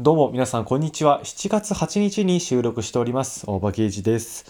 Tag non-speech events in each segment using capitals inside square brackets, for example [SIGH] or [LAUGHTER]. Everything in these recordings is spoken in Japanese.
どうも皆さんこんにちは。7月8日に収録しております。大場啓治です。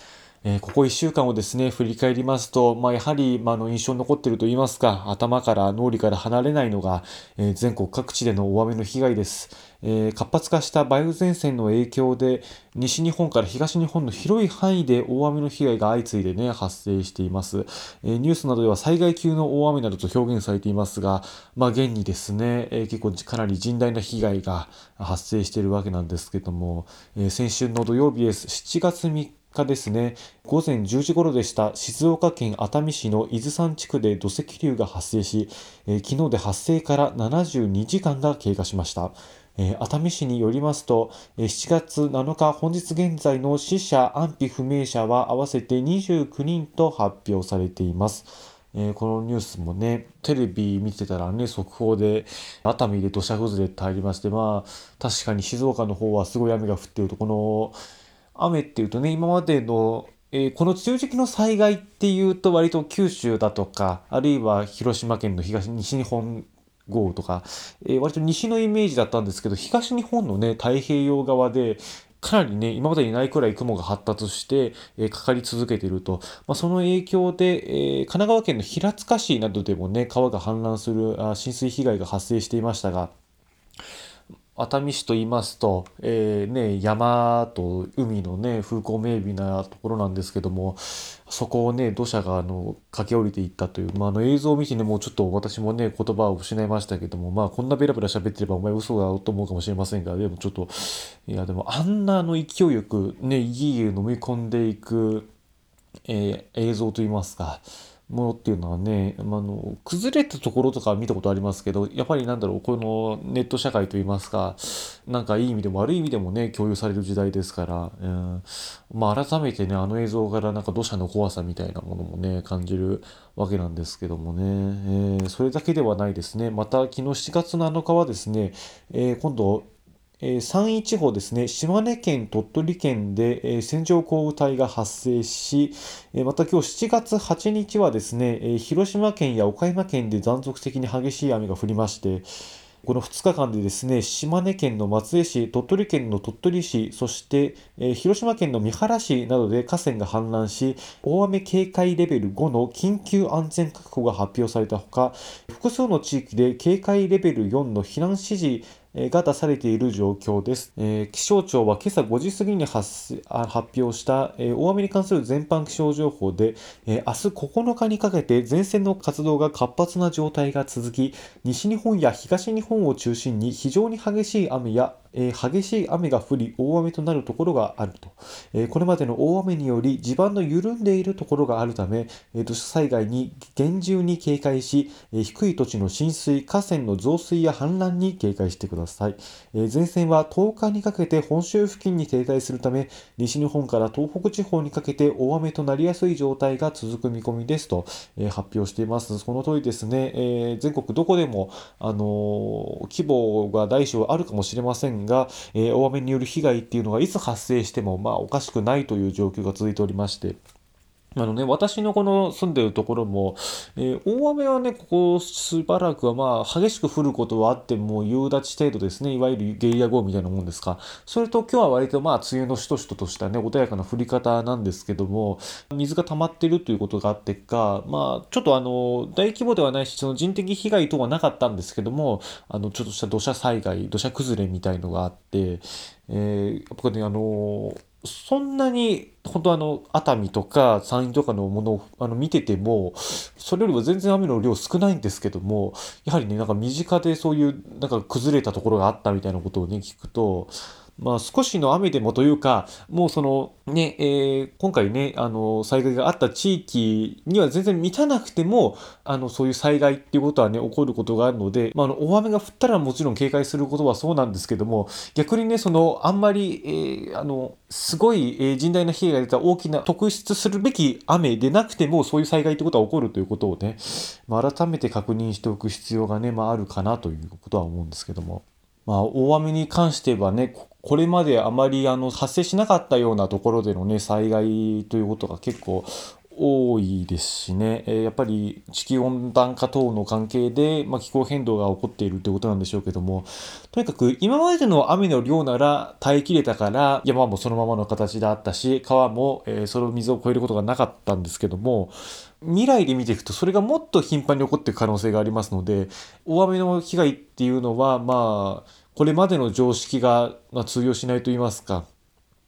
えーここ1週間をですね、振り返りますと、まあ、やはり、まあ、の印象に残っていると言いますか、頭から脳裏から離れないのが、えー全国各地での大雨の被害です。えー活発化した梅雨前線の影響で、西日本から東日本の広い範囲で大雨の被害が相次いでね、発生しています。えーニュースなどでは災害級の大雨などと表現されていますが、まあ、現にですね、えー結構かなり甚大な被害が発生しているわけなんですけども、えー先週の土曜日です。7月3日ですね、午前10時頃でした、静岡県熱海市の伊豆山地区で土石流が発生し、えー昨日で発生から72時間が経過しました。えー熱海市によりますと、えー7月7日、本日現在の死者、安否不明者は合わせて29人と発表されています。えーこのニュースもね、テレビ見てたらね、速報で、熱海で土砂崩れって入りまして、まあ、確かに静岡の方はすごい雨が降っていると、この、雨っていうとね、今までの、えーこの梅雨時期の災害っていうと、割と九州だとか、あるいは広島県の東、西日本豪雨とか、えー割と西のイメージだったんですけど、東日本のね、太平洋側で、かなりね、今までにないくらい雲が発達して、えーかかり続けていると。まあ、その影響で、えー神奈川県の平塚市などでもね、川が氾濫するあ浸水被害が発生していましたが、熱海市と言いますと、えーね、山と海のね、風光明媚なところなんですけども、そこをね、土砂があの駆け下りていったという、まあ、あの映像を見てね、もうちょっと私もね、言葉を失いましたけども、まあ、こんなベラベラ喋ってればお前嘘だと思うかもしれませんが、でもちょっと、いや、でもあんなあの勢いよくね、家々飲み込んでいく、えー映像といいますか、ものっていうのはね、まあ、の崩れたところとか見たことありますけど、やっぱりなんだろう、このネット社会といいますか、なんかいい意味でも悪い意味でもね、共有される時代ですから、うんまあ、改めてね、あの映像からなんか土砂の怖さみたいなものもね、感じるわけなんですけどもね、えーそれだけではないですね。また、昨日7月7日はですね、えー今度、山陰地方ですね、島根県、鳥取県で、線状降雨帯が発生し、また今日7月8日はですね、広島県や岡山県で断続的に激しい雨が降りまして、この2日間でですね、島根県の松江市、鳥取県の鳥取市、そして、広島県の三原市などで河川が氾濫し、大雨警戒レベル5の緊急安全確保が発表されたほか、複数の地域で警戒レベル4の避難指示が出されている状況です。えー気象庁は今朝5時過ぎに発発表した、えー大雨に関する全般気象情報で、えー明日9日にかけて前線の活動が活発な状態が続き、西日本や東日本を中心に非常に激しい雨や、えー激しい雨が降り大雨となるところがあると、えーこれまでの大雨により地盤の緩んでいるところがあるため、えー土砂災害に厳重に警戒し、えー低い土地の浸水、河川の増水や氾濫に警戒してください。えー前線は10日にかけて本州付近に停滞するため、西日本から東北地方にかけて大雨となりやすい状態が続く見込みですと、えー発表しています。その通りですね、えー全国どこでも、あのー規模が大小あるかもしれませんが、えー大雨による被害っていうのがいつ発生しても、まあ、おかしくないという状況が続いておりまして、あのね、私のこの住んでるところも、えー大雨はね、ここしばらくはまあ激しく降ることはあっても夕立程度ですね、いわゆるゲリラ豪雨みたいなもんですか。それと今日は割とまあ梅雨のしとしととしたね、穏やかな降り方なんですけども、水が溜まってるということがあってか、まあちょっとあの、大規模ではないし、その人的被害等はなかったんですけども、あの、ちょっとした土砂災害、土砂崩れみたいのがあって、えー、やっぱね、あのそんなに本当あの熱海とか山陰とかのものをあの見ててもそれよりは全然雨の量少ないんですけどもやはりねなんか身近でそういうなんか崩れたところがあったみたいなことをね聞くとまあ少しの雨でもというかもうそのね、えー今回ねあの災害があった地域には全然満たなくてもあのそういう災害っていうことはね起こることがあるので、まあ、あの大雨が降ったらもちろん警戒することはそうなんですけども逆にねそのあんまり、えーあのすごい、えー甚大な被害が出た大きな特筆するべき雨でなくてもそういう災害ってことは起こるということをね、まあ、改めて確認しておく必要がね、まあ、あるかなということは思うんですけども。まあ、大雨に関してはね、これまであまりあの発生しなかったようなところでのね、災害ということが結構多いですしね、えやっぱり地球温暖化等の関係で、まあ、気候変動が起こっているということなんでしょうけども、とにかく今までの雨の量なら耐えきれたから、山もそのままの形であったし、川も、えーその水を超えることがなかったんですけども、未来で見ていくとそれがもっと頻繁に起こっていく可能性がありますので、大雨の被害っていうのは、まあ、これまでの常識が、まあ、通用しないと言いますか、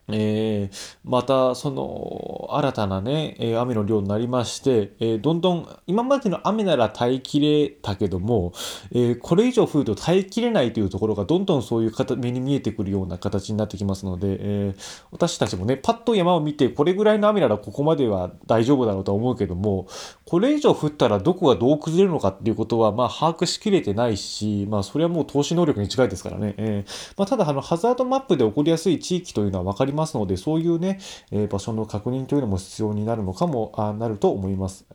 えーまたその新たなね、えー雨の量になりまして、えーどんどん今までの雨なら耐えきれたけども、えこれ以上降ると耐えきれないというところがどんどんそういう形目に見えてくるような形になってきますので、え私たちもねパッと山を見てこれぐらいの雨ならここまでは大丈夫だろうとは思うけどもこれ以上降ったらどこがどう崩れるのかっていうことはまあ把握しきれてないしまあそれはもう投資能力に近いですからね、えーまあ、ただあのハザードマップで起こりやすい地域というのは分かりますますのでそういうね、え場所の確認というのも必要になるのかもあなると思います。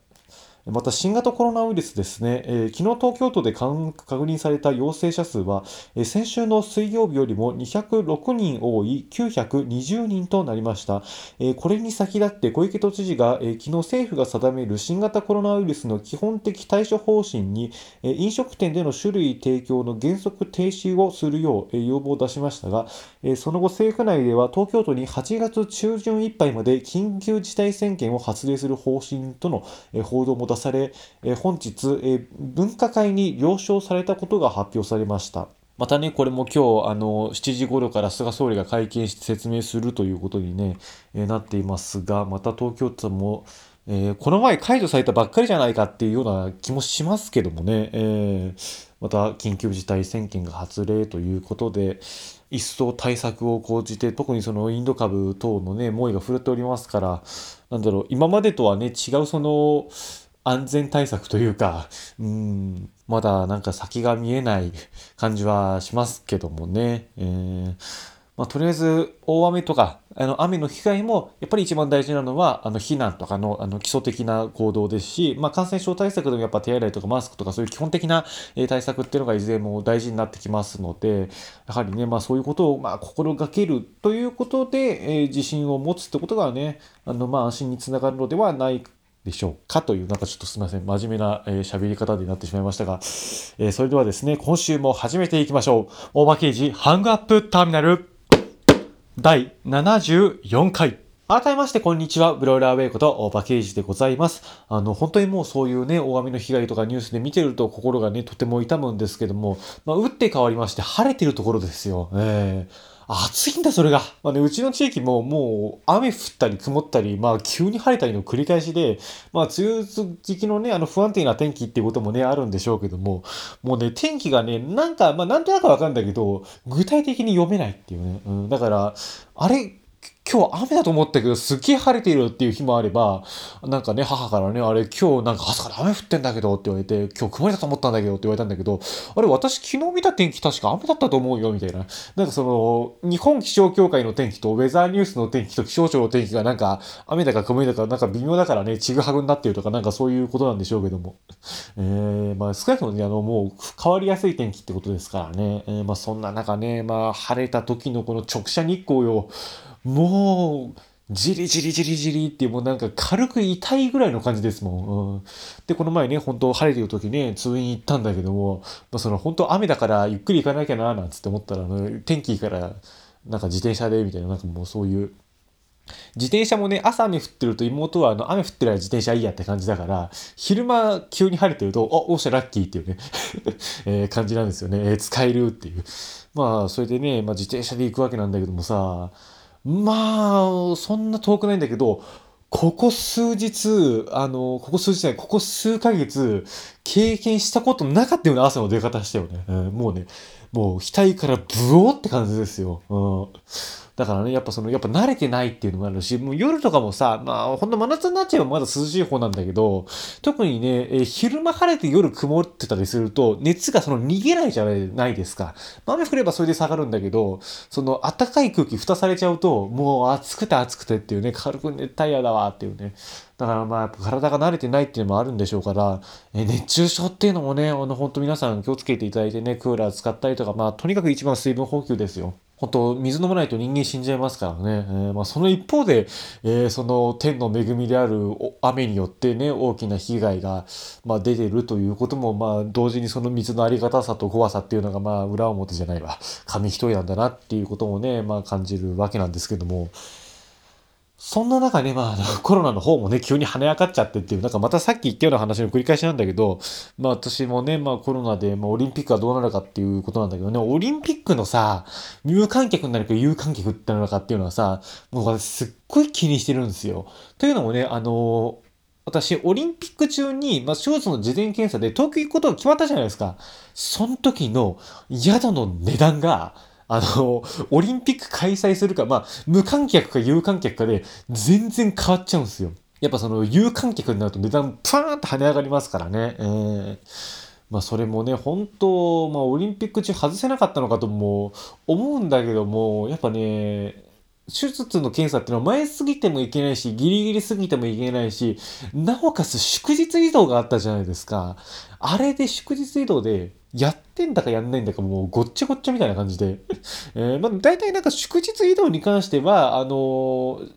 また新型コロナウイルスですね、えー昨日東京都で確認された陽性者数は、えー先週の水曜日よりも206人多い920人となりました。えーこれに先立って小池都知事が、えー昨日政府が定める新型コロナウイルスの基本的対処方針に、えー飲食店での酒類提供の原則停止をするよう、えー要望を出しましたが、えーその後政府内では東京都に8月中旬いっぱいまで緊急事態宣言を発令する方針との、えー報道も出され、え本日、え分科会に了承されたことが発表されました。またね、これも今日、あの、7時頃から菅総理が会見して説明するということにね、えなっていますが、また東京都も、えーこの前解除されたばっかりじゃないかっていうような気もしますけどもね、えーまた緊急事態宣言が発令ということで、一層対策を講じて、特にそのインド株等のね、猛威が振るっておりますから、なんだろう、今までとはね、違うその、安全対策というか、うん、まだなんか先が見えない感じはしますけどもね。えーまあ、とりあえず大雨とかあの雨の被害もやっぱり一番大事なのはあの避難とかのあの基礎的な行動ですし、まあ、感染症対策でもやっぱ手洗いとかマスクとかそういう基本的な対策っていうのがいずれも大事になってきますのでやはりね、まあ、そういうことをまあ心がけるということで、えー自信を持つってことがねあのまあ安心につながるのではないでしょうかという、なんかちょっとすみません、真面目なえー喋、り方になってしまいましたが、えーそれではですね、今週も始めていきましょう。大場刑事ハングアップターミナル第74回。改めまして、こんにちは。ブローラーウェイこと大場刑事でございます。あの、本当にもうそういうね、大雨の被害とかニュースで見てると心がね、とても痛むんですけども、まあ、打って変わりまして、晴れてるところですよ。えー暑いんだ、それが。まあね、うちの地域ももう雨降ったり曇ったり、まあ急に晴れたりの繰り返しで、まあ梅雨時期のね、あの不安定な天気っていうこともね、あるんでしょうけども、もうね、天気がね、なんか、まあなんとなくわかるんだけど、具体的に読めないっていうね。うん、だから、あれ、今日雨だと思ったけど、すっげえ晴れているっていう日もあれば、なんかね、母からね、あれ今日なんか朝から雨降ってんだけどって言われて、今日曇りだと思ったんだけどって言われたんだけど、あれ私昨日見た天気確か雨だったと思うよみたいな。なんかその、日本気象協会の天気とウェザーニュースの天気と気象庁の天気がなんか雨だか曇りだかなんか微妙だからね、ちぐはぐになってるとかなんかそういうことなんでしょうけども。[LAUGHS] えー、まあ少なくともね、あのもう変わりやすい天気ってことですからね。えーまあそんな中ね、まあ晴れた時のこの直射日光よ、もう、じりじりじりじりってもうなんか軽く痛いぐらいの感じですもん。うん、で、この前ね、本当晴れてる時ね、通院行ったんだけども、まあ、その本当雨だからゆっくり行かなきゃななんつって思ったら、あの天気いいからなんか自転車でみたいな、なんかもうそういう、自転車もね、朝雨降ってると妹はあの雨降ってる間自転車いいやって感じだから、昼間急に晴れてると、あ、おっしゃラッキーっていうね、[LAUGHS] え感じなんですよね。えー使えるっていう。まあ、それでね、まあ自転車で行くわけなんだけどもさ、まあ、そんな遠くないんだけど、ここ数日、あの、ここ数日じゃない、ここ数ヶ月、経験したことなかったような汗の出方したよね。うんもうね、もう額からブオーって感じですよ。うんだからね、やっぱその、やっぱ慣れてないっていうのもあるし、もう夜とかもさ、まあ、ほんと真夏になっちゃえばまだ涼しい方なんだけど、特にね、え昼間晴れて夜曇ってたりすると、熱がその逃げないじゃないですか。雨降ればそれで下がるんだけど、その暖かい空気蓋されちゃうと、もう暑くて暑くてっていうね、軽く熱帯夜だわっていうね。だからまあ体が慣れてないっていうのもあるんでしょうから、え熱中症っていうのもね、あの本当皆さん気をつけていただいてね、クーラー使ったりとか、まあとにかく一番水分補給ですよ。本当水飲まないと人間死んじゃいますからね。えー、まあ、その一方で、えー、その天の恵みである雨によってね、大きな被害が、まあ、出てるということも、まあ、同時にその水のありがたさと怖さっていうのが、まあ、裏表じゃないわ。紙一重なんだなっていうこともね、まあ、感じるわけなんですけども、そんな中ね、まあ、[LAUGHS] コロナの方もね、急に跳ね上がっちゃってっていう、なんかまたさっき言ったような話の繰り返しなんだけど、まあ私もね、まあコロナで、まあオリンピックはどうなるかっていうことなんだけどね、オリンピックのさ、有観客になるか有観客ってなるかっていうのはさ、もう私すっごい気にしてるんですよ。というのもね、あの私、オリンピック中に、まあ、手術の事前検査で東京行くことが決まったじゃないですか。その時の宿の値段が、あの、オリンピック開催するか、まあ、無観客か有観客かで全然変わっちゃうんですよ。やっぱその有観客になると値段パーンと跳ね上がりますからね。えー、まあそれもね、本当、まあオリンピック中外せなかったのかとも思うんだけども、やっぱね、手術の検査っていうのは前すぎてもいけないし、ギリギリすぎてもいけないし、なおかつ祝日移動があったじゃないですか。あれで祝日移動でやってんだかやんないんだかもうごっちゃごっちゃみたいな感じで。[LAUGHS] えー、まあ大体なんか祝日移動に関しては、あのー、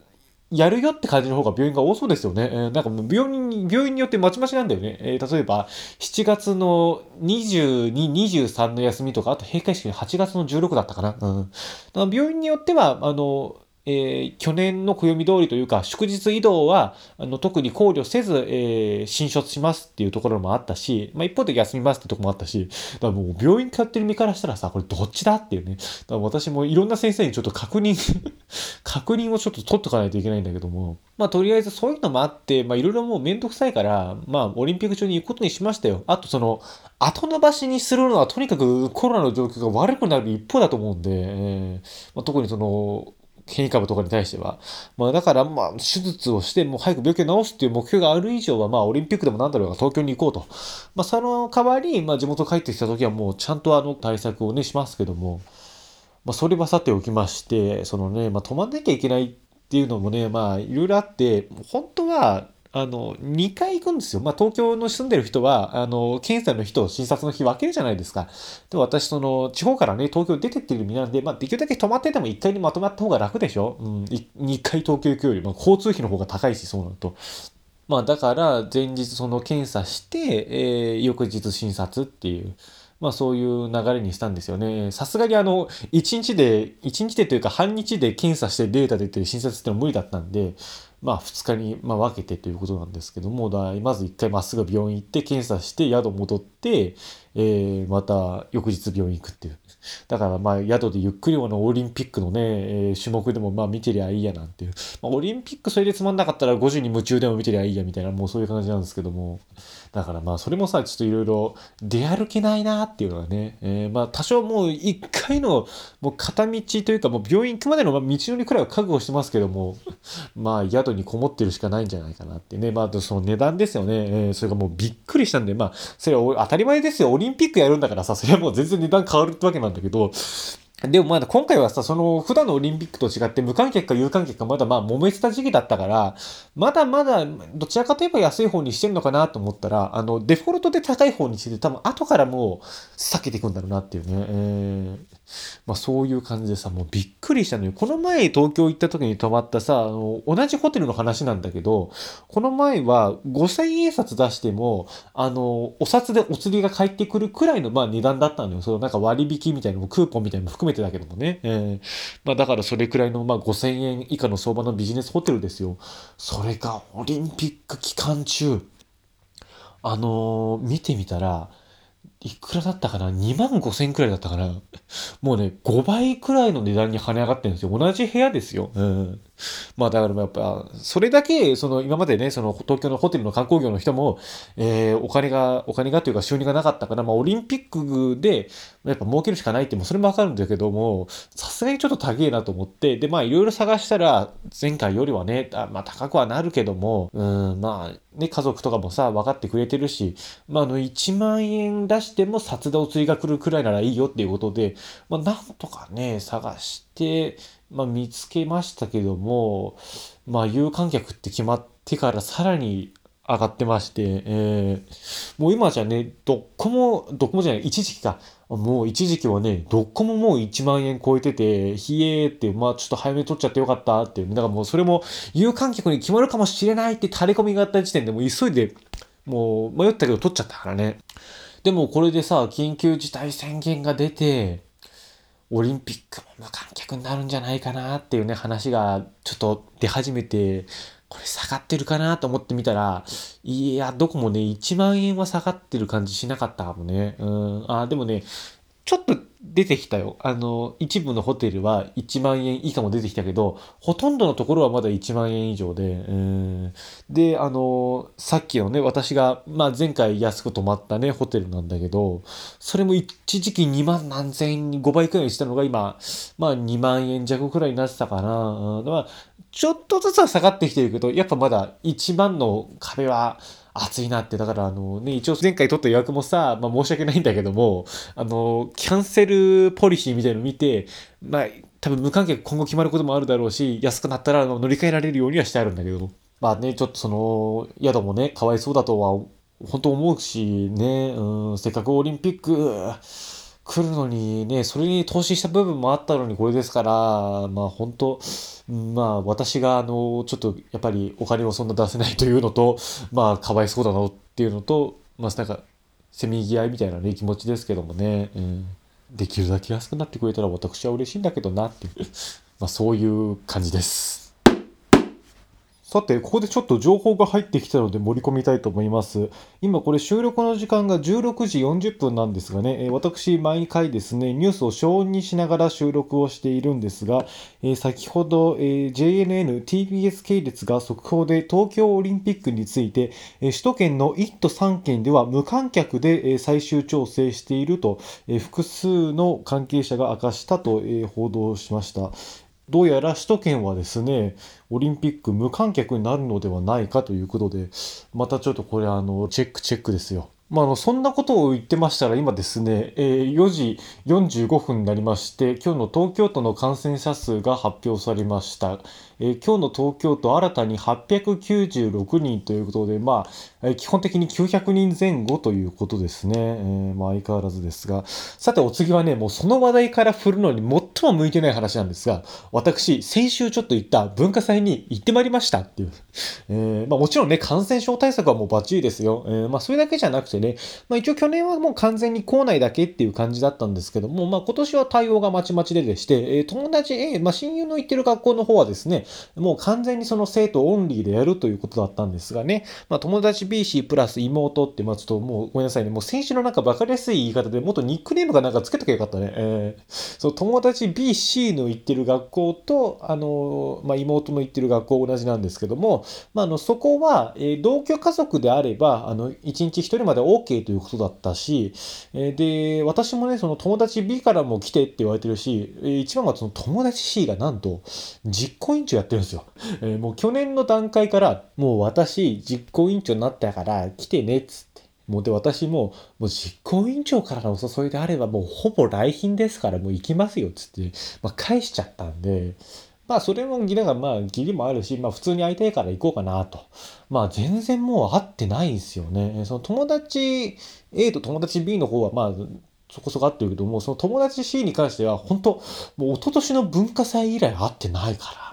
やるよって感じの方が病院が多そうですよね。えー、なんかもう病院に、病院によってまちまちなんだよね。えー、例えば、7月の22、23の休みとか、あと閉会式の8月の16だったかな。うん。病院によっては、あのえー、去年の暦通りというか、祝日移動はあの特に考慮せず、えー、新卒しますっていうところもあったし、まあ、一方で休みますってとこもあったし、だからもう病院通ってる身からしたらさ、これどっちだっていうね。だから私もいろんな先生にちょっと確認 [LAUGHS] 確認をちょっと取っとかないといけないんだけども、まあとりあえずそういうのもあって、まあいろいろもうめんどくさいから、まあオリンピック中に行くことにしましたよ。あとその、後延ばしにするのはとにかくコロナの状況が悪くなる一方だと思うんで、えーまあ、特にその、変異株とかに対しては。まあだからまあ手術をしてもう早く病気を治すっていう目標がある以上はまあオリンピックでも何だろうが東京に行こうと。まあその代わり、まあ地元帰ってきた時はもうちゃんとあの対策をねしますけども、まあそれはさておきまして、そのね、まあ止まんなきゃいけないっていうのもね、まあいろいろあって、本当はあの、2回行くんですよ。まあ、東京の住んでる人は、あの、検査の日と診察の日分けるじゃないですか。で、私、その、地方からね、東京出てってる身なんで、まあ、できるだけ泊まってても1回にまとまった方が楽でしょうん。2回東京行くより、まあ、交通費の方が高いし、そうなると。まあ、だから、前日その検査して、えー、翌日診察っていう。まあそういう流れにしたんですよね。さすがにあの、1日で、1日でというか半日で検査してデータ出て診察ってのは無理だったんで、まあ2日にま分けてということなんですけども、だまず1回まっすぐ病院行って検査して宿戻って、えー、また翌日病院行くっていう。だからまあ宿でゆっくりのオリンピックのね、えー、種目でもまあ見てりゃいいやなんていう。まあ、オリンピックそれでつまんなかったら5時に夢中でも見てりゃいいやみたいな、もうそういう感じなんですけども。だからまあそれもさ、ちょっといろいろ出歩けないなっていうのはね、えー、まあ多少もう一回のもう片道というかもう病院行くまでの道のりくらいは覚悟してますけども、[LAUGHS] まあ宿にこもってるしかないんじゃないかなってね。まあその値段ですよね。えー、それがもうびっくりしたんで、まあそれは当たり前ですよ。オリンピックやるんだからさ、それはもう全然値段変わるってわけなんだけど、でもまだ今回はさ、その普段のオリンピックと違って無観客か有観客かまだまあ揉めてた時期だったから、まだまだどちらかといえば安い方にしてるのかなと思ったら、あの、デフォルトで高い方にしてて多分後からもう避けていくんだろうなっていうね。えー、まあそういう感じでさ、もうびっくりしたのよ。この前東京行った時に泊まったさ、あの、同じホテルの話なんだけど、この前は5000円札出しても、あの、お札でお釣りが返ってくるくらいのまあ値段だったのよ。そのなんか割引みたいなのもクーポンみたいなのも含めてだけどもね。えー、まあだからそれくらいのまあ5000円以下の相場のビジネスホテルですよ。それがオリンピック期間中、あのー、見てみたら、いくらだったかな ?2 万5千くらいだったかな？もうね、5倍くらいの値段に跳ね上がってるんですよ。同じ部屋ですよ。うん。まあだからやっぱ、それだけ、その今までね、その東京のホテルの観光業の人も、えー、お金が、お金がというか収入がなかったから、まあオリンピックで、やっぱ儲けるしかないって、もそれもわかるんだけども、さすがにちょっと高えなと思って、で、まあいろいろ探したら、前回よりはね、あまあ高くはなるけども、うん、まあね、家族とかもさ、分かってくれてるし、まああの1万円出しても札でお釣りが来るくらいならいいよっていうことで、まあなんとかね、探して、まあ、見つけましたけども、まあ、有観客って決まってからさらに上がってまして、えー、もう今じゃね、どこも、どこもじゃない、一時期か、もう一時期はね、どこももう1万円超えてて、ひえーって、まあちょっと早めに取っちゃってよかったって。だからもうそれも有観客に決まるかもしれないって垂れ込みがあった時点でもう急いで、もう迷ったけど取っちゃったからね。でもこれでさ、緊急事態宣言が出て、オリンピックも無観客になるんじゃないかなっていうね、話がちょっと出始めて、これ下がってるかなと思ってみたら、いや、どこもね、1万円は下がってる感じしなかったかもね。うん。あ、でもね、ちょっと出てきたよ。あの、一部のホテルは1万円以下も出てきたけど、ほとんどのところはまだ1万円以上で、うん。で、あの、さっきのね、私が、まあ前回安く泊まったね、ホテルなんだけど、それも一時期2万何千円に5倍くらいしたのが今、まあ2万円弱くらいになってたかな。うん、まあ、ちょっとずつは下がってきてるけど、やっぱまだ1万の壁は、暑いなって、だからあのね、一応前回取った予約もさ、まあ申し訳ないんだけども、あの、キャンセルポリシーみたいの見て、まあ多分無観客今後決まることもあるだろうし、安くなったら乗り換えられるようにはしてあるんだけど、まあね、ちょっとその、宿もね、かわいそうだとは、本当思うしね、うん、せっかくオリンピック、来るのにね、それに投資した部分もあったのにこれですから、まあ本当、まあ私があの、ちょっとやっぱりお金をそんな出せないというのと、まあかわいそうだなっていうのと、まあなんか、せめぎ合いみたいなね、気持ちですけどもね、うん、できるだけ安くなってくれたら私は嬉しいんだけどなっていう、まあそういう感じです。さて、ここでちょっと情報が入ってきたので盛り込みたいと思います。今これ収録の時間が16時40分なんですがね、私毎回ですね、ニュースを小音にしながら収録をしているんですが、先ほど、JNN、TBS 系列が速報で東京オリンピックについて、首都圏の1都3県では無観客で、最終調整していると、複数の関係者が明かしたと、報道しました。どうやら首都圏はですね、オリンピック無観客になるのではないかということで、またちょっとこれあの、チェックチェックですよ。まあ、あの、そんなことを言ってましたら、今ですね、えー、4時45分になりまして、今日の東京都の感染者数が発表されました。えー、今日の東京都新たに896人ということで、まあ、えー、基本的に900人前後ということですね。えー、まあ、相変わらずですが。さて、お次はね、もうその話題から振るのに最も向いてない話なんですが、私、先週ちょっと言った文化祭に行ってまいりましたっていう。えまあ、もちろんね、感染症対策はもうバッチリですよ。えまあ、それだけじゃなくてね、まあ、一応去年はもう完全に校内だけっていう感じだったんですけども、まあ、今年は対応がまちまちででして、え友達、えまあ、親友の行ってる学校の方はですね、もう完全にその生徒オンリーでやるということだったんですがね、まあ、友達 BC プラス妹って、まあ、ちょっともうごめんなさいね、もう先週のなんか分かりやすい言い方でもっとニックネームがなんかつけときゃよかったね。えー、そう、友達 BC の行ってる学校と、あの、まあ、妹の行ってる学校同じなんですけども、まあ、あの、そこは、えー、同居家族であれば、あの、1日1人まで OK ということだったし、えー、で、私もね、その友達 B からも来てって言われてるし、えー、一番はその友達 C がなんと実行委員長やってるんですよ。えー、もう去年の段階から、もう私、実行委員長になったから来てねっつって。もうで、私も、もう実行委員長からのお誘いであれば、もうほぼ来賓ですから、もう行きますよっつって、まあ返しちゃったんで、まあそれも、だからまあ義理もあるし、まあ普通に会いたいから行こうかなと。まあ全然もう会ってないんですよね。その友達 A と友達 B の方はまあそこそこ会ってるけども、その友達 C に関しては本当もう一昨年の文化祭以来会ってないから。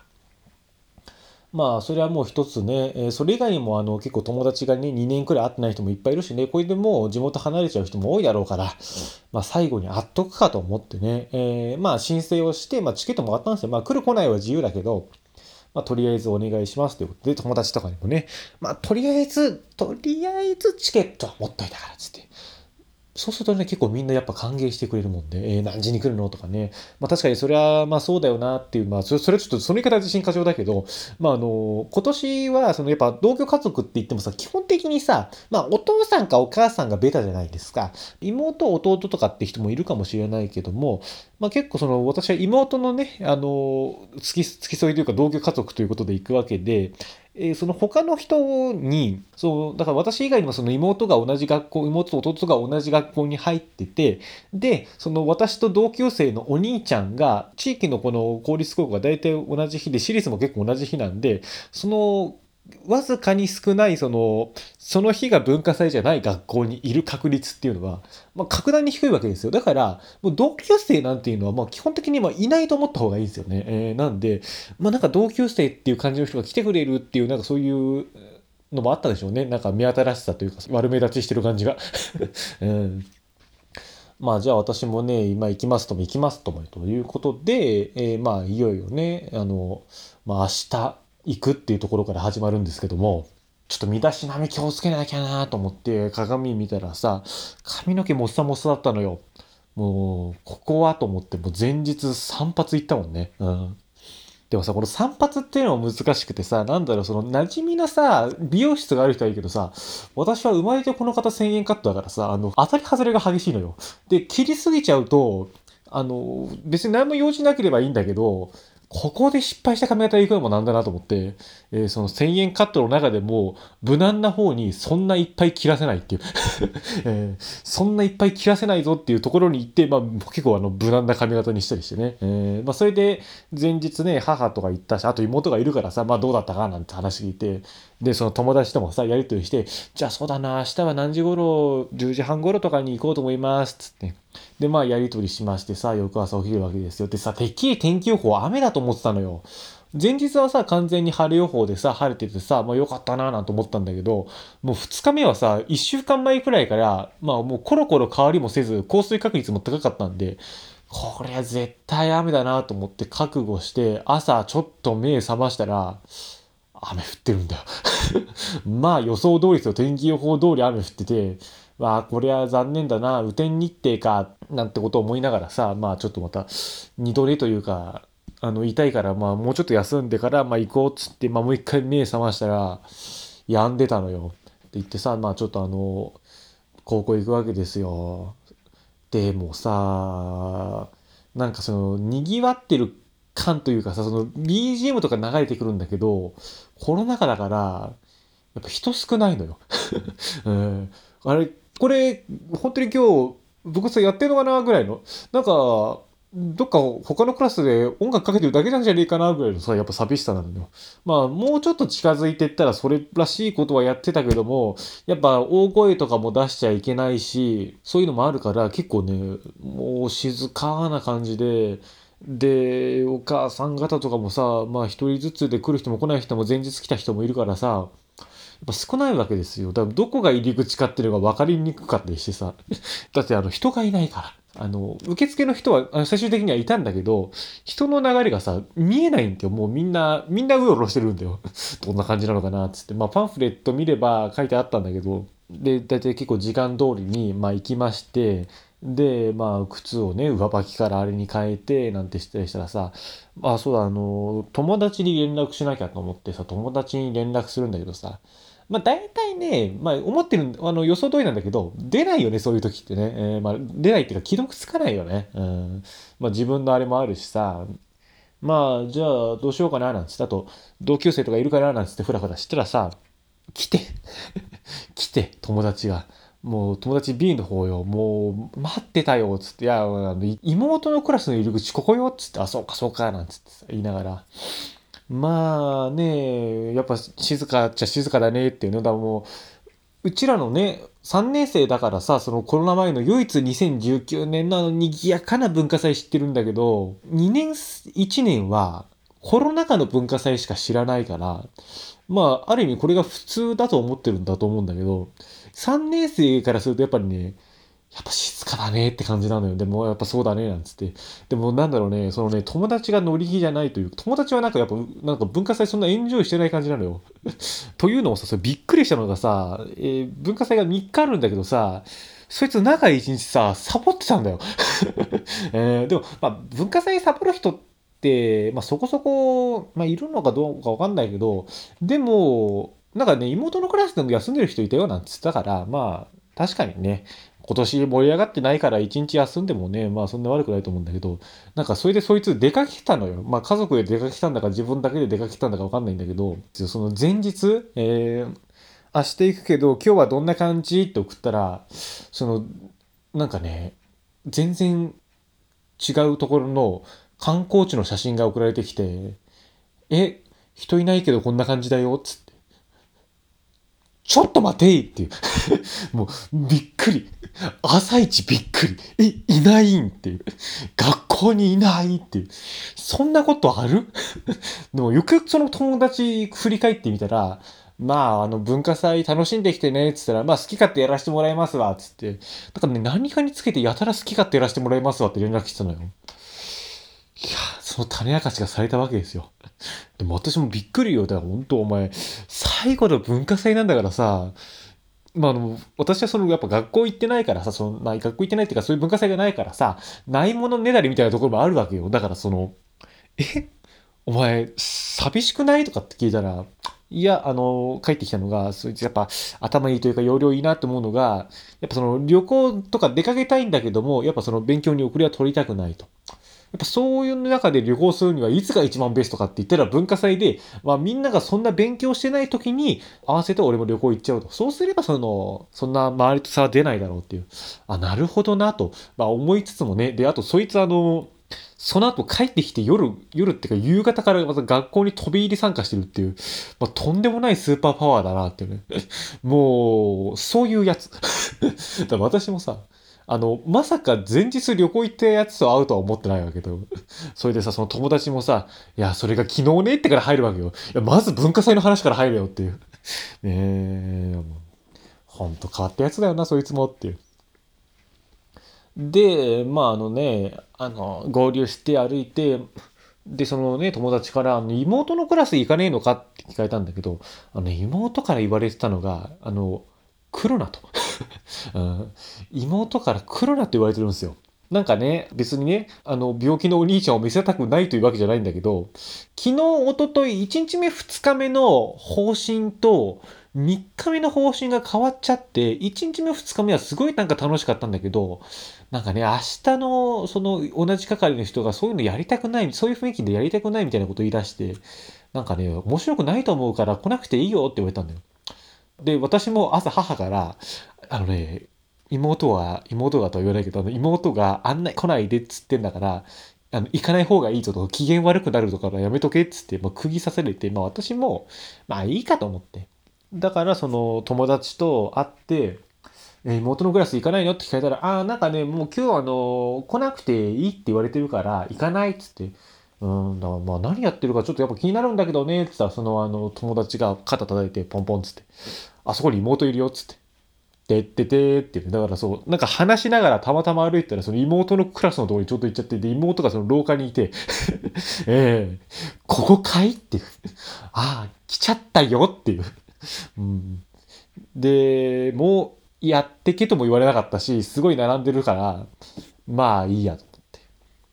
まあ、それはもう一つね、え、それ以外にもあの結構友達がね、2年くらい会ってない人もいっぱいいるしね、これでもう地元離れちゃう人も多いだろうから、まあ最後に会っとくかと思ってね、えー、まあ申請をして、まあチケットもらったんですよ。まあ来る来ないは自由だけど、まあとりあえずお願いしますということで、友達とかにもね、まあとりあえず、とりあえずチケットは持っといたからっつって、そうするとね、結構みんなやっぱ歓迎してくれるもんで、えー、何時に来るの？とかね。まあ確かにそれはまあそうだよなっていう、まあそれそれちょっとその言い方は自信過剰だけど、まああの、今年はそのやっぱ同居家族って言ってもさ、基本的にさ、まあお父さんかお母さんがベタじゃないですか。妹、弟とかって人もいるかもしれないけども、まあ結構その私は妹のね、あの、付き、付き添いというか同居家族ということで行くわけで、えー、その他の人に、そう、だから私以外にもその妹が同じ学校、妹と弟が同じ学校に入ってて、で、その私と同級生のお兄ちゃんが、地域のこの公立高校が大体同じ日で、私立も結構同じ日なんで、そのわずかに少ないそのその日が文化祭じゃない学校にいる確率っていうのは、まあ、格段に低いわけですよ。だからもう同級生なんていうのはまあ基本的にまいないと思った方がいいですよね、えー、なんでまあなんか同級生っていう感じの人が来てくれるっていうなんかそういうのもあったでしょうね。なんか目新しさというか悪目立ちしてる感じが、[LAUGHS] うん。まあじゃあ私もね、今行きますとも行きますともということで、えー、まあいよいよね、あの、まあ明日行くっていうところから始まるんですけども、ちょっと身だしなみ気をつけなきゃなと思って鏡見たらさ、髪の毛もっさもっさだったのよ。もう、ここはと思ってもう前日散髪行ったもんね。うん。でもさ、この散髪っていうのも難しくてさ、なんだろう、その馴染みなさ、美容室がある人はいいけどさ、私は生まれてこの方1000円カットだからさ、あの、当たり外れが激しいのよ。で、切りすぎちゃうと、あの、別に何も用事なければいいんだけど、ここで失敗した髪型行くのもなんだなと思って、えー、その1000円カットの中でも無難な方にそんないっぱい切らせないっていう。[LAUGHS] えー、そんないっぱい切らせないぞっていうところに行って、まあ、結構あの無難な髪型にしたりしてね、えー、まあ、それで前日ね母とか行ったしあと妹がいるからさ、まあ、どうだったかなんて話聞いてでその友達ともさやり取りしてじゃあそうだな明日は何時頃10時半頃とかに行こうと思いますっつって。で、まあ、やりとりしましてさ、翌朝起きるわけですよ。でさ、てっきり天気予報雨だと思ってたのよ。前日はさ、完全に晴れ予報でさ、晴れててさ、まあよかったなぁなんて思ったんだけど、もう2日目はさ、1週間前くらいから、まあもうコロコロ変わりもせず、降水確率も高かったんで、これは絶対雨だなと思って覚悟して、朝ちょっと目覚ましたら、雨降ってるんだよ [LAUGHS] まあ予想通りですよ。天気予報通り雨降ってて、わあ、これは残念だな、雨天日程か、なんてことを思いながらさ、まあちょっとまた、二度寝というか、あの、痛いから、まあもうちょっと休んでから、まあ行こうっつって、まあもう一回目覚ましたら、病んでたのよ。って言ってさ、まあちょっとあの、高校行くわけですよ。でもさ、なんかその、賑わってる感というかさ、その BGM とか流れてくるんだけど、コロナ禍だから、やっぱ人少ないのよ。[LAUGHS] うん、あれ、これ、本当に今日、僕さ、やってるのかなぐらいの。なんか、どっか他のクラスで音楽かけてるだけなんじゃねえかなぐらいのさ、やっぱ寂しさなのよ。まあ、もうちょっと近づいてったらそれらしいことはやってたけども、やっぱ大声とかも出しちゃいけないし、そういうのもあるから結構ね、もう静かな感じで、で、お母さん方とかもさ、まあ一人ずつで来る人も来ない人も前日来た人もいるからさやっ、ぱ少ないわけですよ。だからどこが入り口かっていうのが分かりにくかったりしてさ。[LAUGHS] だってあの人がいないから。あの、受付の人は最終的にはいたんだけど、人の流れがさ、見えないんだよ。もうみんな、みんなうろうろしてるんだよ。[LAUGHS] どんな感じなのかなっつって。まあパンフレット見れば書いてあったんだけど、で、大体結構時間通りに、まあ行きまして、で、まあ、靴をね、上履きからあれに変えて、なんてしたりしたらさま、あ、そうだ、あの、友達に連絡しなきゃと思ってさ、友達に連絡するんだけどさ、まあ大体ね、まあ思ってる、あの予想通りなんだけど、出ないよね、そういう時ってね。えー、まあ出ないっていうか既読つかないよね。うん。まあ自分のあれもあるしさ、まあじゃあどうしようかななんつって、あと同級生とかいるかななんつってふらふらしたらさ、来て、[LAUGHS] 来て、友達が。もう友達 B の方よ、もう待ってたよ、つって、いや、妹のクラスの入り口ここよ、つって、あ、そうかそうか、なんつって言いながら、まあね、やっぱ静かっちゃ静かだねっていうのだもう、うちらのね、3年生だからさ、そのコロナ前の唯一2019年のあの賑やかな文化祭知ってるんだけど、2年、1年はコロナ禍の文化祭しか知らないから、まあ、ある意味これが普通だと思ってるんだと思うんだけど、3年生からするとやっぱりね、やっぱ静かだねって感じなのよ。でもやっぱそうだねなんつって。でもなんだろうね、そのね、友達が乗り気じゃないという、友達はなんかやっぱ、なんか文化祭そんなエンジョイしてない感じなのよ。[LAUGHS] というのもさ、それびっくりしたのがさ、えー、文化祭が3日あるんだけどさ、そいつ中1日さ、サボってたんだよ。[LAUGHS] えー、でも、まあ、文化祭サボる人って、まあ、そこそこ、まあ、いるのかどうかわかんないけど、でも、なんかね、妹のクラスでも休んでる人いたよなんつってたから、まあ、確かにね、今年盛り上がってないから一日休んでもね、まあそんな悪くないと思うんだけど、なんかそれでそいつ出かけたのよ。まあ家族で出かけたんだか自分だけで出かけたんだかわかんないんだけど、その前日、えー、明日行くけど今日はどんな感じって送ったら、その、なんかね、全然違うところの観光地の写真が送られてきて、え、人いないけどこんな感じだよっ、つって。ちょっと待ていっていう。[LAUGHS] もう、びっくり。朝一びっくり。え、いないんっていう。学校にいないっていう。そんなことある？[LAUGHS] でもよくその友達振り返ってみたら、まあ、あの、文化祭楽しんできてね、っつったら、まあ、好き勝手やらせてもらいますわ、つって。だからね、何かにつけてやたら好き勝手やらせてもらいますわって連絡してたのよ。いや、その種明かしがされたわけですよ。でも私もびっくりよ。だから本当お前、最後の文化祭なんだからさ、まあ、あの、私はその、やっぱ学校行ってないからさ、その、まあ、学校行ってないっていうか、そういう文化祭がないからさ、ないものねだりみたいなところもあるわけよ。だからその、え？お前、寂しくないとかって聞いたら、いや、あの、帰ってきたのが、そいつやっぱ頭いいというか容量いいなって思うのが、やっぱその旅行とか出かけたいんだけども、やっぱその勉強に遅れは取りたくないと。やっぱそういう中で旅行するにはいつが一番ベストかって言ったら文化祭で、まあみんながそんな勉強してない時に合わせて俺も旅行行っちゃうと。そうすればその、そんな周りと差は出ないだろうっていう。あ、なるほどなと。まあ思いつつもね。で、あとそいつあの、その後帰ってきて夜、夜っていうか夕方からまた学校に飛び入り参加してるっていう、まあ、とんでもないスーパーパワーだなっていうね。[LAUGHS] もう、そういうやつ。[LAUGHS] だ私もさ、あの、まさか前日旅行行ったやつと会うとは思ってないわけど。[LAUGHS] それでさ、その友達もさ、いや、それが昨日ねってから入るわけよ。いや、まず文化祭の話から入るよっていう。[LAUGHS] ねえ、ほんと変わったやつだよな、そいつもっていう。で、まああのね、あの、合流して歩いて、で、そのね、友達から、あの妹のクラス行かねえのかって聞かれたんだけど、あの、妹から言われてたのが、あの、来るなと。うん、妹から来るなって言われてるんですよ。なんかね、別にね、あの、病気のお兄ちゃんを見せたくないというわけじゃないんだけど、昨日、おととい、1日目、2日目の方針と、3日目の方針が変わっちゃって、1日目、2日目はすごいなんか楽しかったんだけど、なんかね、明日の、その、同じ係の人がそういうのやりたくない、そういう雰囲気でやりたくないみたいなこと言い出して、なんかね、面白くないと思うから来なくていいよって言われたんだよ。で、私も朝母から、あのね、妹は、妹がとは言わないけど、あの妹があんな来ないでっつってんだから、あの、行かない方がいいぞと、機嫌悪くなるとかやめとけっつって、まあ、釘刺されて、まあ私も、まあいいかと思って。だから、その、友達と会って、え妹のクラス行かないのって聞かれたら、ああ、なんかね、もう今日あの、来なくていいって言われてるから、行かないっつって、うん、だまあ何やってるかちょっとやっぱ気になるんだけどね、って言ったら、そのあの、友達が肩叩いてポンポンっつって、あそこに妹いるよっつって。てっててってだからそう、なんか話しながらたまたま歩いたら、その妹のクラスのところにちょっと行っちゃって、で、妹がその廊下にいて [LAUGHS] ええー、ここかいっていうああ、来ちゃったよっていううん。で、もう、やってけとも言われなかったし、すごい並んでるから、まあいいやと思って。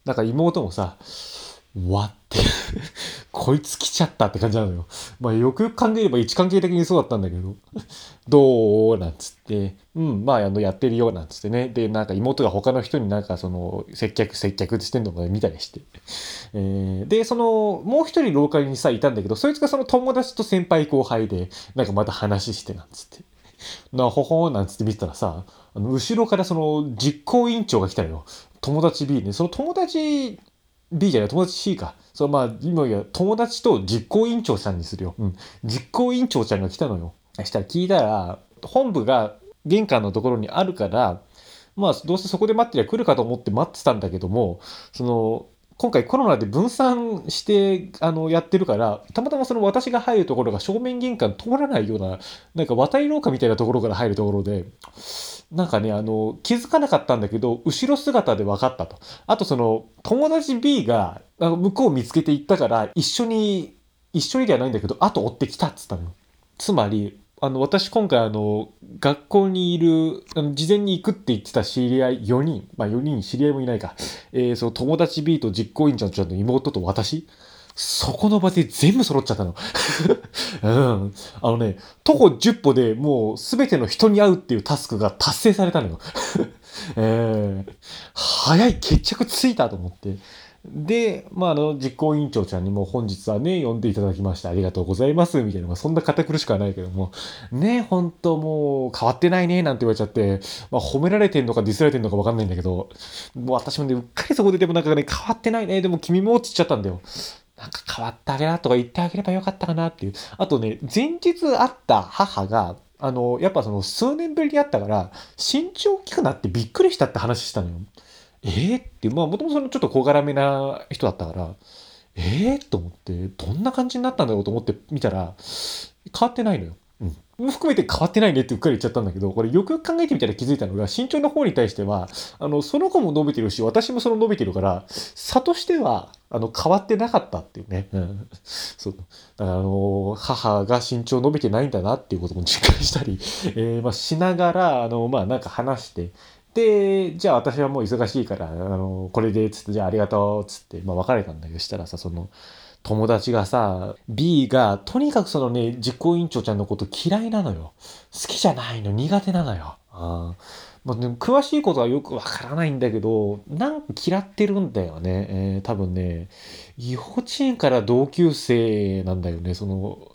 だか妹もさ、わってこいつ来ちゃったって感じなのよ。まあよくよく考えれば位置関係的にそうだったんだけど、[LAUGHS] どう？なんつって、うん、まああのやってるよなんつってね。で、なんか妹が他の人になんかその接客接客してんのか見たりして。えー、で、そのもう一人廊下にさいたんだけど、そいつがその友達と先輩後輩で、なんかまた話してなんつって。なほほーなんつって見てたらさ、あの後ろからその実行委員長が来たよ。友達 B ね。その友達 B じゃない、友達 C か。そう、まあ、今や友達と実行委員長さんにするよ。うん。実行委員長ちゃんが来たのよ。そしたら聞いたら、本部が玄関のところにあるから、まあ、どうせそこで待ってりゃ来るかと思って待ってたんだけども、その、今回コロナで分散してあのやってるからたまたまその私が入るところが正面玄関通らないようななんか渡り廊下みたいなところから入るところでなんかね、あの、気づかなかったんだけど、後ろ姿で分かったと。あとその、友達 B が、向こうを見つけて行ったから、一緒に、一緒にではないんだけど、後追ってきたっつったの。つまり、あの、私今回あの、学校にいる、あの事前に行くって言ってた知り合い4人、まあ4人知り合いもいないか、えー、その友達 B と実行委員長の妹と私、そこの場で全部揃っちゃったの。[LAUGHS] うん。あのね、徒歩10歩でもう全ての人に会うっていうタスクが達成されたのよ。[LAUGHS] えー、早い決着ついたと思って。で、まあ、あの、実行委員長ちゃんにも本日はね、呼んでいただきましてありがとうございます、みたいな、まあ、そんな堅苦しくはないけども、ね、本当もう変わってないね、なんて言われちゃって、まあ、褒められてんのかディスられてんのかわかんないんだけど、もう私もね、うっかりそこででもなんかね、変わってないね、でも君も落ちちゃったんだよ。なんか変わってあげなとか言ってあげればよかったかなっていう。あとね、前日会った母が、あの、やっぱその数年ぶりに会ったから、身長大きくなってびっくりしたって話したのよ。えー、って、まあもともとそのちょっと小柄めな人だったから、えー、と思って、どんな感じになったんだろうと思って見たら、変わってないのよ。うん。含めて変わってないねってうっかり言っちゃったんだけど、これよくよく考えてみたら気づいたのが、身長の方に対しては、あの、その子も伸びてるし、私もその伸びてるから、差としては、あの、変わってなかったっていうね。うん。そう。だから、あの、母が身長伸びてないんだなっていうことも実感したり、えー、まあ、しながら、あの、まあ、なんか話して、で、じゃあ私はもう忙しいから、あの、これで、つって、じゃあありがとう、つって、まあ別れたんだけど、したらさ、その、友達がさ、B が、とにかくそのね、実行委員長ちゃんのこと嫌いなのよ。好きじゃないの、苦手なのよ。あまあ、ね、詳しいことはよくわからないんだけど、なんか嫌ってるんだよね。えー、多分ね、幼稚園から同級生なんだよね。その、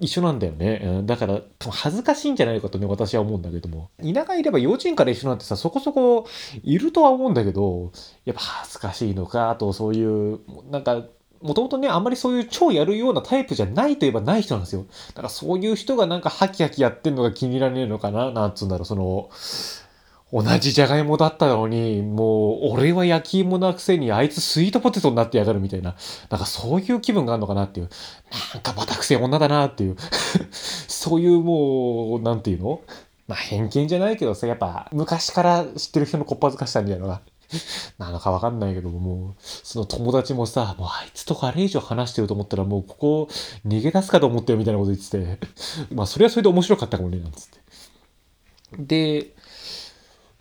一緒なんだよね。だから、恥ずかしいんじゃないかとね、私は思うんだけども。田舎いれば幼稚園から一緒なんてさ、そこそこいるとは思うんだけど、やっぱ恥ずかしいのか、あとそういう、なんか、もともとね、あんまりそういう超やるようなタイプじゃないといえばない人なんですよ。だからそういう人がなんかハキハキやってんのが気に入らねえのかななんつうんだろう、その、同じじゃがいもだったのに、もう、俺は焼き芋なくせに、あいつスイートポテトになってやがるみたいな。なんかそういう気分があるのかなっていう。なんかまたくせえ女だなっていう。[LAUGHS] そういうもう、なんていうの？まあ偏見じゃないけどさ、やっぱ昔から知ってる人のこっぱずかしたみたいなのがなのかわかんないけども、もう、その友達もさ、もうあいつとあれ以上話してると思ったらもうここ逃げ出すかと思ったよみたいなこと言ってて、[LAUGHS] まあそれはそれで面白かったかもね、なんつって。で、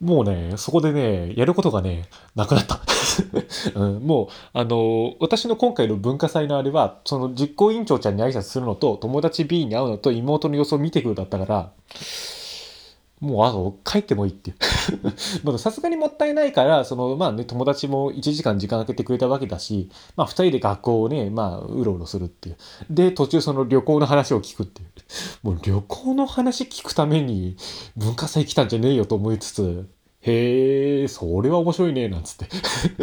もうね、そこでね、やることがね、なくなった。[LAUGHS] うん、もう、あの、私の今回の文化祭のあれは、その実行委員長ちゃんに挨拶するのと、友達 B に会うのと、妹の様子を見てくるだったから、もう、あの、帰ってもいいっていう。[LAUGHS] さすがにもったいないから、その、まあね、友達も1時間時間空けてくれたわけだし、まあ2人で学校をね、まあ、うろうろするっていう。で、途中その旅行の話を聞くっていう。もう旅行の話聞くために文化祭来たんじゃねえよと思いつつ、へえ、それは面白いね、なんつって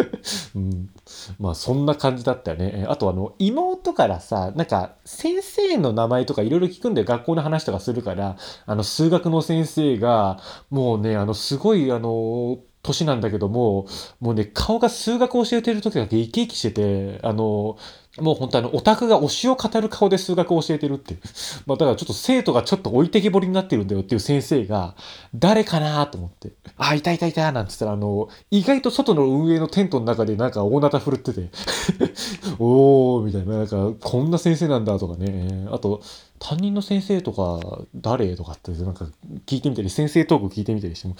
[LAUGHS] うん。まあ、そんな感じだったよね。あと、あの、妹からさ、なんか、先生の名前とかいろいろ聞くんだよ。学校の話とかするから、あの、数学の先生が、もうね、あの、すごい、あの、年なんだけども、もうね、顔が数学を教えてる時だけ生き生きしてて、あの、もう本当あの、オタクが推しを語る顔で数学を教えてるっていう。[LAUGHS] まあだからちょっと生徒がちょっと置いてけぼりになってるんだよっていう先生が、誰かな？と思って。あ、いたいたいたなんつったらあの、意外と外の運営のテントの中でなんか大なた振るってて、[LAUGHS] おーみたいな、なんかこんな先生なんだとかね。あと、担任の先生とか誰？とかってなんか聞いてみたり、先生トーク聞いてみたりしても。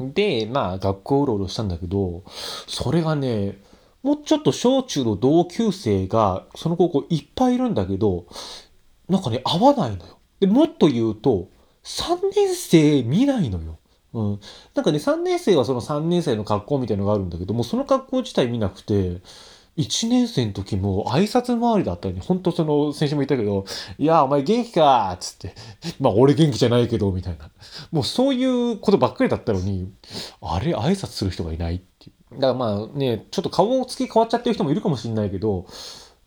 で、まあ学校うろうろしたんだけど、それがね、もうちょっと小中の同級生が、その高校いっぱいいるんだけど、なんかね、合わないのよ。で、もっと言うと、3年生見ないのよ。うん。なんかね、3年生はその3年生の格好みたいのがあるんだけども、その格好自体見なくて、1年生の時も挨拶回りだったよね。ほんとその、先週も言ったけど、いや、お前元気かつって。[LAUGHS] まあ、俺元気じゃないけど、みたいな。もうそういうことばっかりだったのに、あれ、挨拶する人がいない。だからまあね、ちょっと顔つき変わっちゃってる人もいるかもしれないけど、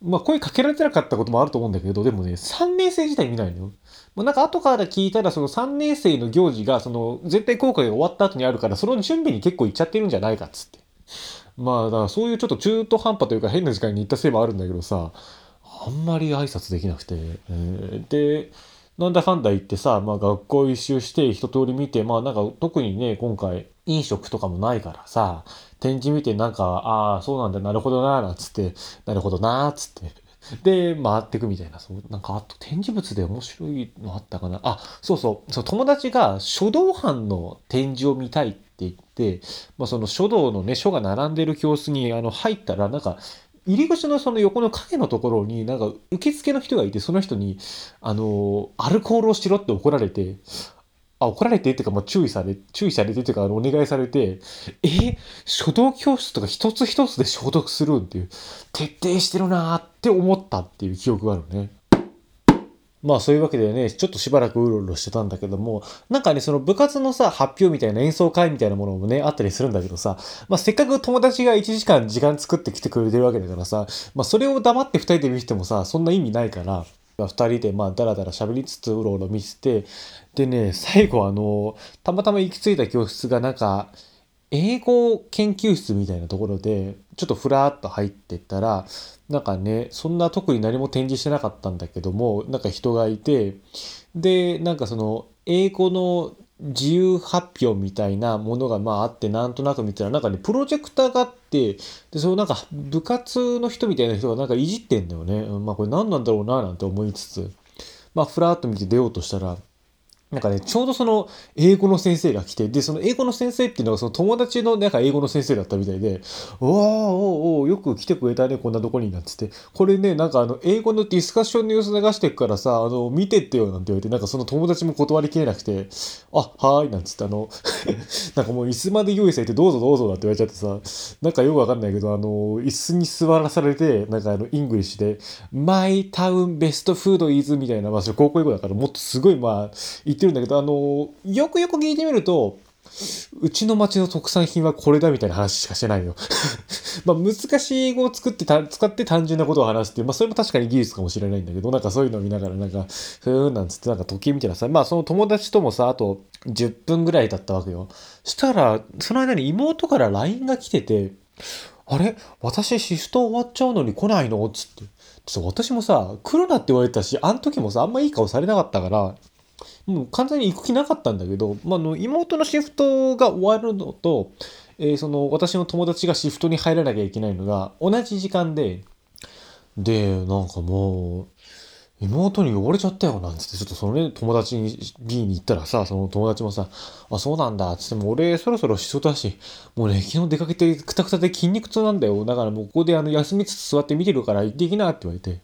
まあ声かけられてなかったこともあると思うんだけど、でもね、3年生自体見ないのよ。ま、なんか後から聞いたら、その3年生の行事が、その絶対公開が終わった後にあるから、その準備に結構行っちゃってるんじゃないかっつって。まあ、だからそういうちょっと中途半端というか変な時間に行ったせいもあるんだけどさ、あんまり挨拶できなくて。えー、で、なんだかんだ言ってさ、まあ学校一周して一通り見て、まあなんか特にね、今回飲食とかもないからさ、展示見てなんか、ああ、そうなんだ、なるほどな、なんつって、なるほどな、つって。で、回ってくみたいな、そう、なんか、あと展示物で面白いのあったかな。あ、そうそう、そう友達が書道班の展示を見たいって言って、まあ、その書道のね、書が並んでる教室にあの入ったら、なんか、入り口のその横の影のところに、なんか受付の人がいて、その人に、あの、アルコールをしろって怒られて、あ、怒られてっていうか、まあ、注意され、注意されてっていうか、あの、お願いされて、え、書道教室とか一つ一つで消毒するっていう、徹底してるなーって思ったっていう記憶があるね。まあそういうわけでね、ちょっとしばらくうろうろしてたんだけども、なんかね、その部活のさ、発表みたいな演奏会みたいなものもね、あったりするんだけどさ、まあせっかく友達が1時間時間作ってきてくれてるわけだからさ、まあそれを黙って2人で見てもさ、そんな意味ないから、2人でまあダラダラ喋りつつうろうろ見ててでね最後あのたまたま行き着いた教室がなんか英語研究室みたいなところでちょっとふらーっと入ってったらなんかねそんな特に何も展示してなかったんだけどもなんか人がいてでなんかその英語の自由発表みたいなものがまああってなんとなく見たらなんかねプロジェクターがあってでそのなんか部活の人みたいな人がなんかいじってんだよね。まあこれ何なんだろうななんて思いつつまあふらっと見て出ようとしたらなんかね、ちょうどその英語の先生が来て、で、その英語の先生っていうのがその友達のなんか英語の先生だったみたいで、おーおーおよく来てくれたね、こんなとこになって。て、これね、なんかあの、英語のディスカッションの様子流してくからさ、あの、見てってよなんて言われて、なんかその友達も断りきれなくて、あ、はーい、なんつってあの、[LAUGHS] なんかもう椅子まで用意されてどうぞどうぞだって言われちゃってさ、なんかよくわかんないけど、あの、椅子に座らされて、なんかあの、 English で、My town best food is みたいな、まあ、それ高校英語だからもっとすごいまあ、言ってってるんだけど、あの、よくよく聞いてみると、うちの町の特産品はこれだみたいな話しかしてないよ。[LAUGHS] まあ難しい語を作ってた、使って単純なことを話すっていう、まあそれも確かに技術かもしれないんだけど、なんかそういうのを見ながらなんか、ふーんなんつってなんか時計見てらさ、まあその友達ともさ、あと10分ぐらいだったわけよ。したら、その間に妹から LINE が来てて、あれ？私シフト終わっちゃうのに来ないの？つって。私もさ、来るなって言われたし、あの時もさ、あんまいい顔されなかったから、もう完全に行く気なかったんだけど、まあ、の妹のシフトが終わるのと、えー、その私の友達がシフトに入らなきゃいけないのが同じ時間で、で、なんかもう、妹に呼ばれちゃったよなんつって、ちょっとそのね、友達に B に行ったらさ、その友達もさ、あ、そうなんだ、つっても俺そろそろ仕事だし、もうね、昨日出かけてくたくたで筋肉痛なんだよ。だからもうここであの休みつつ座って見てるから行ってきなって言われて、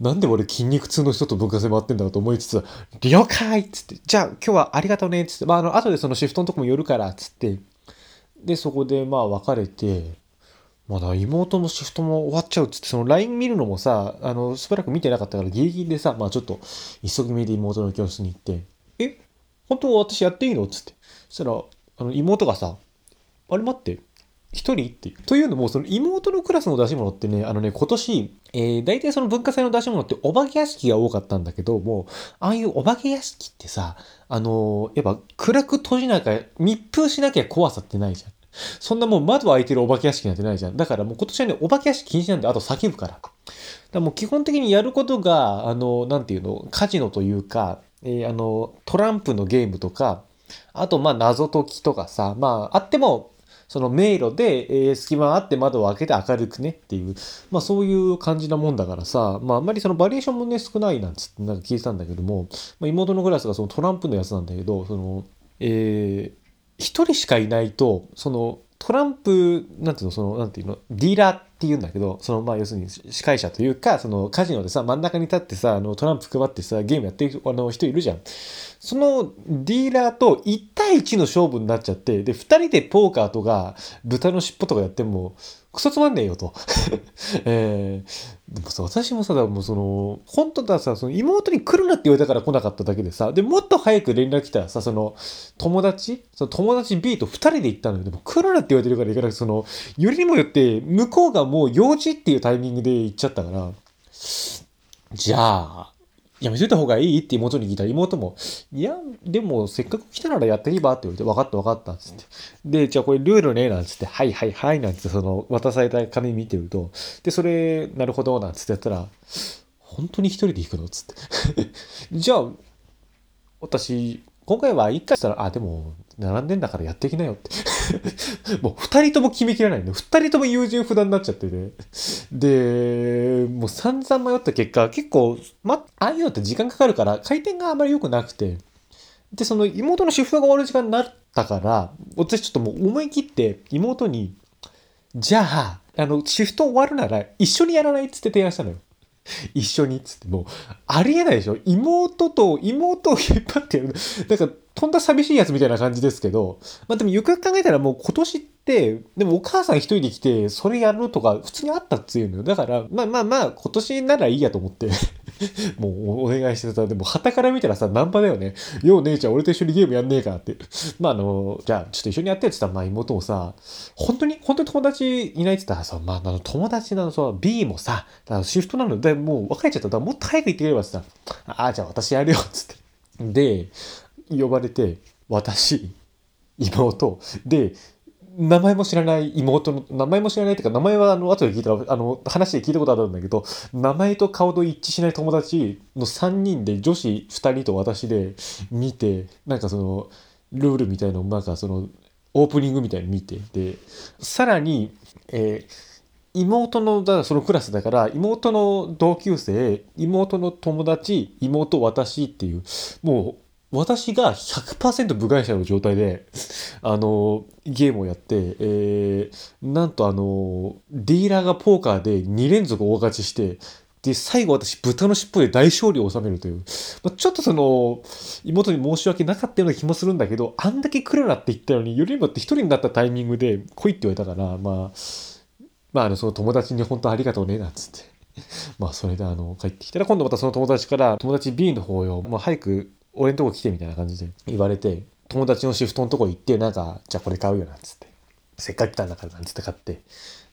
なんで俺筋肉痛の人と文化祭回ってんだろうと思いつつ、了解っつって、じゃあ今日はありがとうねっつって、まああの、後でそのシフトのとこも寄るからっつって、で、そこでまあ別れて、まだ妹のシフトも終わっちゃうっつって、その LINE 見るのもさ、あの、しばらく見てなかったからギリギリでさ、まあちょっと急ぎ目で妹の教室に行って、え本当私やっていいのっつって。そしたら、あの、妹がさ、あれ待って、一人っていう。というのも、その妹のクラスの出し物ってね、あのね、今年、えー、大体その文化祭の出し物ってお化け屋敷が多かったんだけど、も、ああいうお化け屋敷ってさ、あのー、やっぱ暗く閉じなきゃ、密封しなきゃ怖さってないじゃん。そんなもう窓開いてるお化け屋敷なんてないじゃん。だからもう今年はね、お化け屋敷禁止なんで、あと叫ぶから。だからもう基本的にやることが、あの、なんていうの、カジノというか、えー、あの、トランプのゲームとか、あとまあ謎解きとかさ、まああってもその迷路で、えー、隙間あって窓を開けて明るくねっていう、まあそういう感じなもんだからさ、まああんまりそのバリエーションもね少ないなんつってなんか聞いてたんだけども、まあ、妹のクラスがそのトランプのやつなんだけど、その、えー、一人しかいないと、そのトランプ、なんていうの、その、なんていうの、ディーラーって言うんだけど、その、まあ、要するに司会者というか、そのカジノでさ、真ん中に立ってさ、あの、トランプ配ってさ、ゲームやってるあの人いるじゃん。そのディーラーと1対1の勝負になっちゃって、で、2人でポーカーとか、豚の尻尾とかやっても、クソつまんねえよと。[LAUGHS] えー、でもさ、私もさ、もうその、本当ださ、その妹に来るなって言われたから来なかっただけでさ、で、もっと早く連絡来たらさ、その、友達その友達 B と2人で行ったのよ。でも来るなって言われてるから行かなくて、その、よりにもよって、向こうがもう用事っていうタイミングで行っちゃったから、じゃあ、やめといた方がいいって妹に聞いたら妹も、いや、でもせっかく来たならやっていいばって言われて、分かった分かったっつって。で、じゃあこれルールね、なんつって、はいはいはいなんつってその渡された紙見てると、で、それ、なるほど、なんつってやったら、本当に一人で行くのっつって。[LAUGHS] じゃあ、私、今回は一回したら、あ、でも、並んでんだからやっていきなよって [LAUGHS] もう二人とも決めきれないんで、二人とも優柔不断になっちゃってて。で、もう散々迷った結果、結構、ま、ああいうのって時間かかるから、回転があまり良くなくて。で、その妹のシフトが終わる時間になったから、私ちょっともう思い切って妹に、じゃあ、あの、シフト終わるなら一緒にやらないっつって提案したのよ。一緒にっつってもう、ありえないでしょ妹と、妹を引っ張ってやる。なんか、とんだ寂しいやつみたいな感じですけど、まあでもよくよく考えたらもう今年って、でもお母さん一人で来て、それやるとか普通にあったっつうのよ。だから、まあまあまあ、今年ならいいやと思って、[LAUGHS] もうお願いしてた。でも、旗から見たらさ、ナンパだよね。よう姉ちゃん、俺と一緒にゲームやんねえかって。まああの、じゃあ、ちょっと一緒にやってって言ったら、まあ妹もさ、本当に、本当に友達いないって言ったらさ、まああの、友達なの、そう、B もさ、だからシフトなので、もう別れちゃった。だからもっと早く行ってくればさ、ああ、じゃあ私やるよ、つって。で、呼ばれて、私、妹、で、名前も知らない妹の、名前も知らないっていうか、名前はあの、後で聞いたら、あの、話で聞いたことあるんだけど、名前と顔と一致しない友達の3人で、女子2人と私で見て、なんかその、ルールみたいのを、なんかその、オープニングみたいに見て、で、さらに、えー妹の、だそのクラスだから、妹の同級生、妹の友達、妹、私っていう、もう、私が100%部外者の状態で、あの、ゲームをやって、えー、なんとあの、ディーラーがポーカーで2連続大勝ちして、で、最後私、豚の尻尾で大勝利を収めるという。まあ、ちょっとその、妹に申し訳なかったような気もするんだけど、あんだけ来るなって言ったのに、よりにもって一人になったタイミングで来いって言われたから、まあ、まあ、その友達に本当ありがとうね、なんつって。まあ、それであの、帰ってきたら、今度またその友達から、友達 B の方よ、もう早く俺のとこ来てみたいな感じで言われて、友達のシフトのとこ行って、なんか、じゃあこれ買うよ、なんつって。せっかく来たんだから、なんつって買って。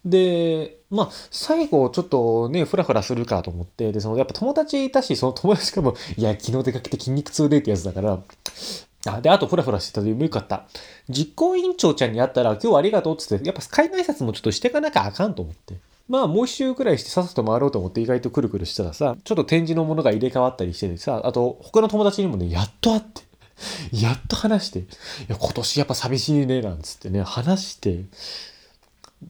で、まあ、最後、ちょっとね、フラフラするかと思って、で、その、やっぱ友達いたし、その友達からも、いや、昨日出かけて筋肉痛でってやつだから、あ、で、あとフラフラしてたでもよかった。実行委員長ちゃんに会ったら、今日はありがとうっつって、やっぱ会の挨拶もちょっとしていかなきゃあかんと思って。まあ、もう一周くらいしてさっさと回ろうと思って意外とくるくるしたらさ、ちょっと展示のものが入れ替わったりしててさ、あと、他の友達にもね、やっと会って、やっと話して、いや、今年やっぱ寂しいね、なんつってね、話して、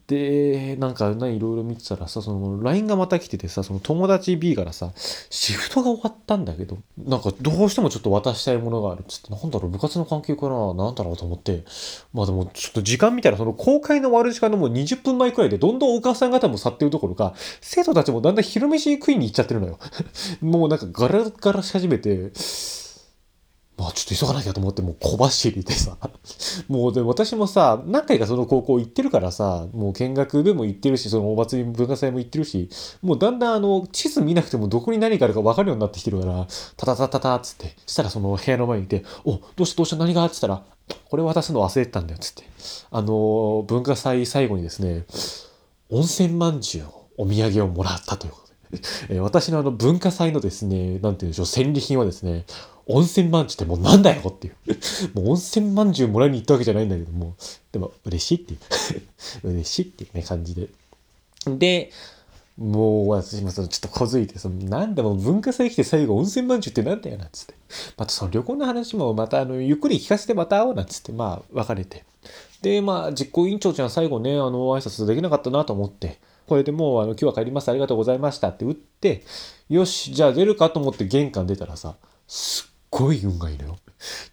で、なんかね、いろいろ見てたらさ、その LINE がまた来ててさ、その友達 B からさ、シフトが終わったんだけど、なんかどうしてもちょっと渡したいものがあるっつって、なんだろう、部活の関係かななんだろうと思って、まあでもちょっと時間見たらその公開の終わる時間のもう20分前くらいで、どんどんお母さん方も去ってるどころか、生徒たちもだんだん昼飯食いに行っちゃってるのよ。[LAUGHS] もうなんかガラガラし始めて、まあちょっと急がなきゃと思ってもう小走りでさ。[LAUGHS] もうで私もさ、何回かその高校行ってるからさ、もう見学でも行ってるし、そのお祭り文化祭も行ってるし、もうだんだんあの、地図見なくてもどこに何があるか分かるようになってきてるから、タタタタタっつって、したらその部屋の前にいて、お、どうしたどうした何が？っつったら、これ渡すの忘れてたんだよっつって。あの、文化祭最後にですね、温泉まんじゅうお土産をもらったということで。え私のあの文化祭のですね、なんて言うんでしょう、戦利品はですね、温泉まんじゅうってもうなんだよっていう。[LAUGHS] もう温泉まんじゅうもらいに行ったわけじゃないんだけども、でも嬉しいっていう。[LAUGHS] 嬉しいっていうね、感じで。で、もう私もそのちょっと小づいて、そのなんでも文化祭来て最後温泉まんじゅうってなんだよなんつって。またその旅行の話もまたあの、ゆっくり聞かせてまた会おうなんつって、まあ別れて。で、まあ実行委員長ちゃん最後ね、あの挨拶できなかったなと思って、これでもうあの今日は帰ります、ありがとうございましたって打って、よし、じゃあ出るかと思って玄関出たらさ、すっごい運がいいのよ。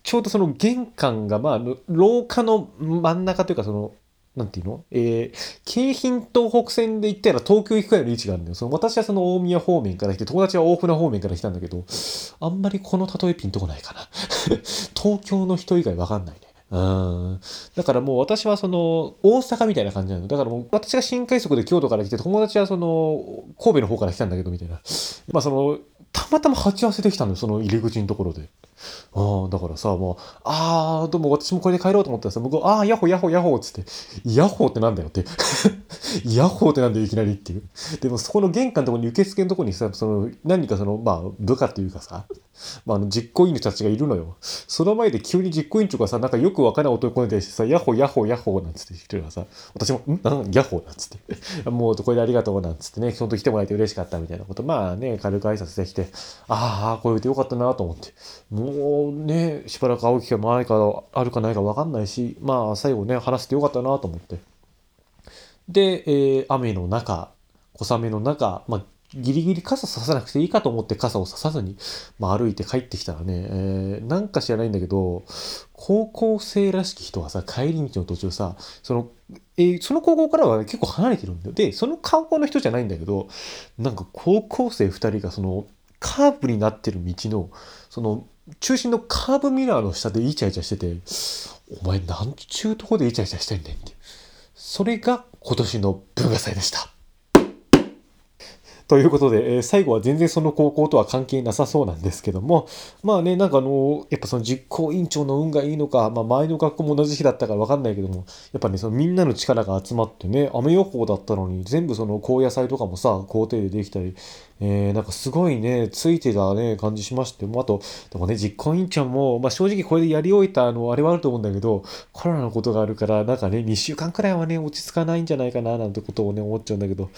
ちょうどその玄関が、まあ、廊下の真ん中というかその、なんていうの？えー、京浜東北線で行ったら東京行くくらいの位置があるんだよ。その私はその大宮方面から来て、友達は大船方面から来たんだけど、あんまりこの例えピンとこないかな。[LAUGHS] 東京の人以外わかんないね。うん。だからもう私はその大阪みたいな感じなの。だからもう私が新快速で京都から来て、友達はその神戸の方から来たんだけどみたいな。まあその、たまたま鉢合わせできたのよ、その入り口のところで。ああ、だからさ、もう、ああ、でも私もこれで帰ろうと思ったらさ、向こう、ああ、ヤホヤホヤホっつって、ヤホってなんだよって。[LAUGHS] ヤホってなんだよ、いきなりっていう。でもそこの玄関のところに受付のところにさ、その、何かその、まあ、部下っていうかさ、まあ、あの、実行委員たちがいるのよ。その前で急に実行委員長がさ、なんかよくわからない男に対してさ、ヤホヤホヤホなんつって言ってるからさ、私も、ん？なん？ヤホなんつって。[LAUGHS] もう、これでありがとうなんつってね、その時来てもらえて嬉しかったみたいなこと、まあね、軽く挨拶できて、ああ、これでよかったなと思って。もうね、しばらく会う機会もないから、あるかないかわかんないし、まあ、最後ね、話してよかったなと思って。で、えー雨の中、小雨の中、まあ、ギリギリ傘ささなくていいかと思って傘をささずに、まあ、歩いて帰ってきたらね、えーなんか知らないんだけど、高校生らしき人がさ、帰り道の途中さ、その、えーその高校からは結構離れてるんだよ。で、その高校の人じゃないんだけど、なんか高校生二人がその、カーブになってる道の、その、中心のカーブミラーの下でイチャイチャしてて、お前なんちゅうとこでイチャイチャしてんねんって。それが今年の文化祭でした。ということで、えー、最後は全然その高校とは関係なさそうなんですけども、まあね、なんかあの、やっぱその実行委員長の運がいいのか、まあ前の学校も同じ日だったからわかんないけども、やっぱね、そのみんなの力が集まってね、雨予報だったのに、全部その高野菜とかもさ、校庭でできたり、えー、なんかすごいね、ついてたね、感じしまして、もあと、でもね、実行委員長も、まあ正直これでやり終えた、あの、あれはあると思うんだけど、コロナのことがあるから、なんかね、2週間くらいはね、落ち着かないんじゃないかな、なんてことをね、思っちゃうんだけど、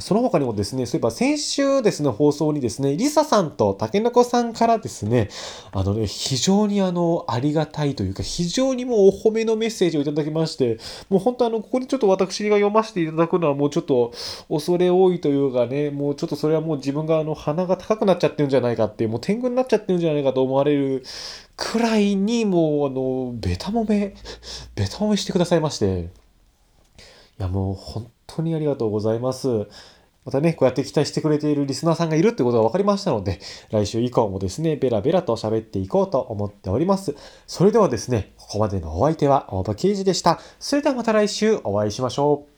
その他にもですね、そういえば先週ですね、放送にですね、リサさんとタケノコさんからですね、あのね、非常にあの、ありがたいというか、非常にもうお褒めのメッセージをいただきまして、もう本当あの、ここにちょっと私が読ませていただくのはもうちょっと恐れ多いというかね、もうちょっとそれはもう自分があの、鼻が高くなっちゃってるんじゃないかっていう、もう天狗になっちゃってるんじゃないかと思われるくらいに、もうあの、ベタ褒め、ベタ褒めしてくださいまして、いやもう本当にありがとうございます。またね、こうやって期待してくれているリスナーさんがいるってことが分かりましたので、来週以降もですね、ベラベラと喋っていこうと思っております。それではですね、ここまでのお相手は大場刑事でした。それではまた来週お会いしましょう。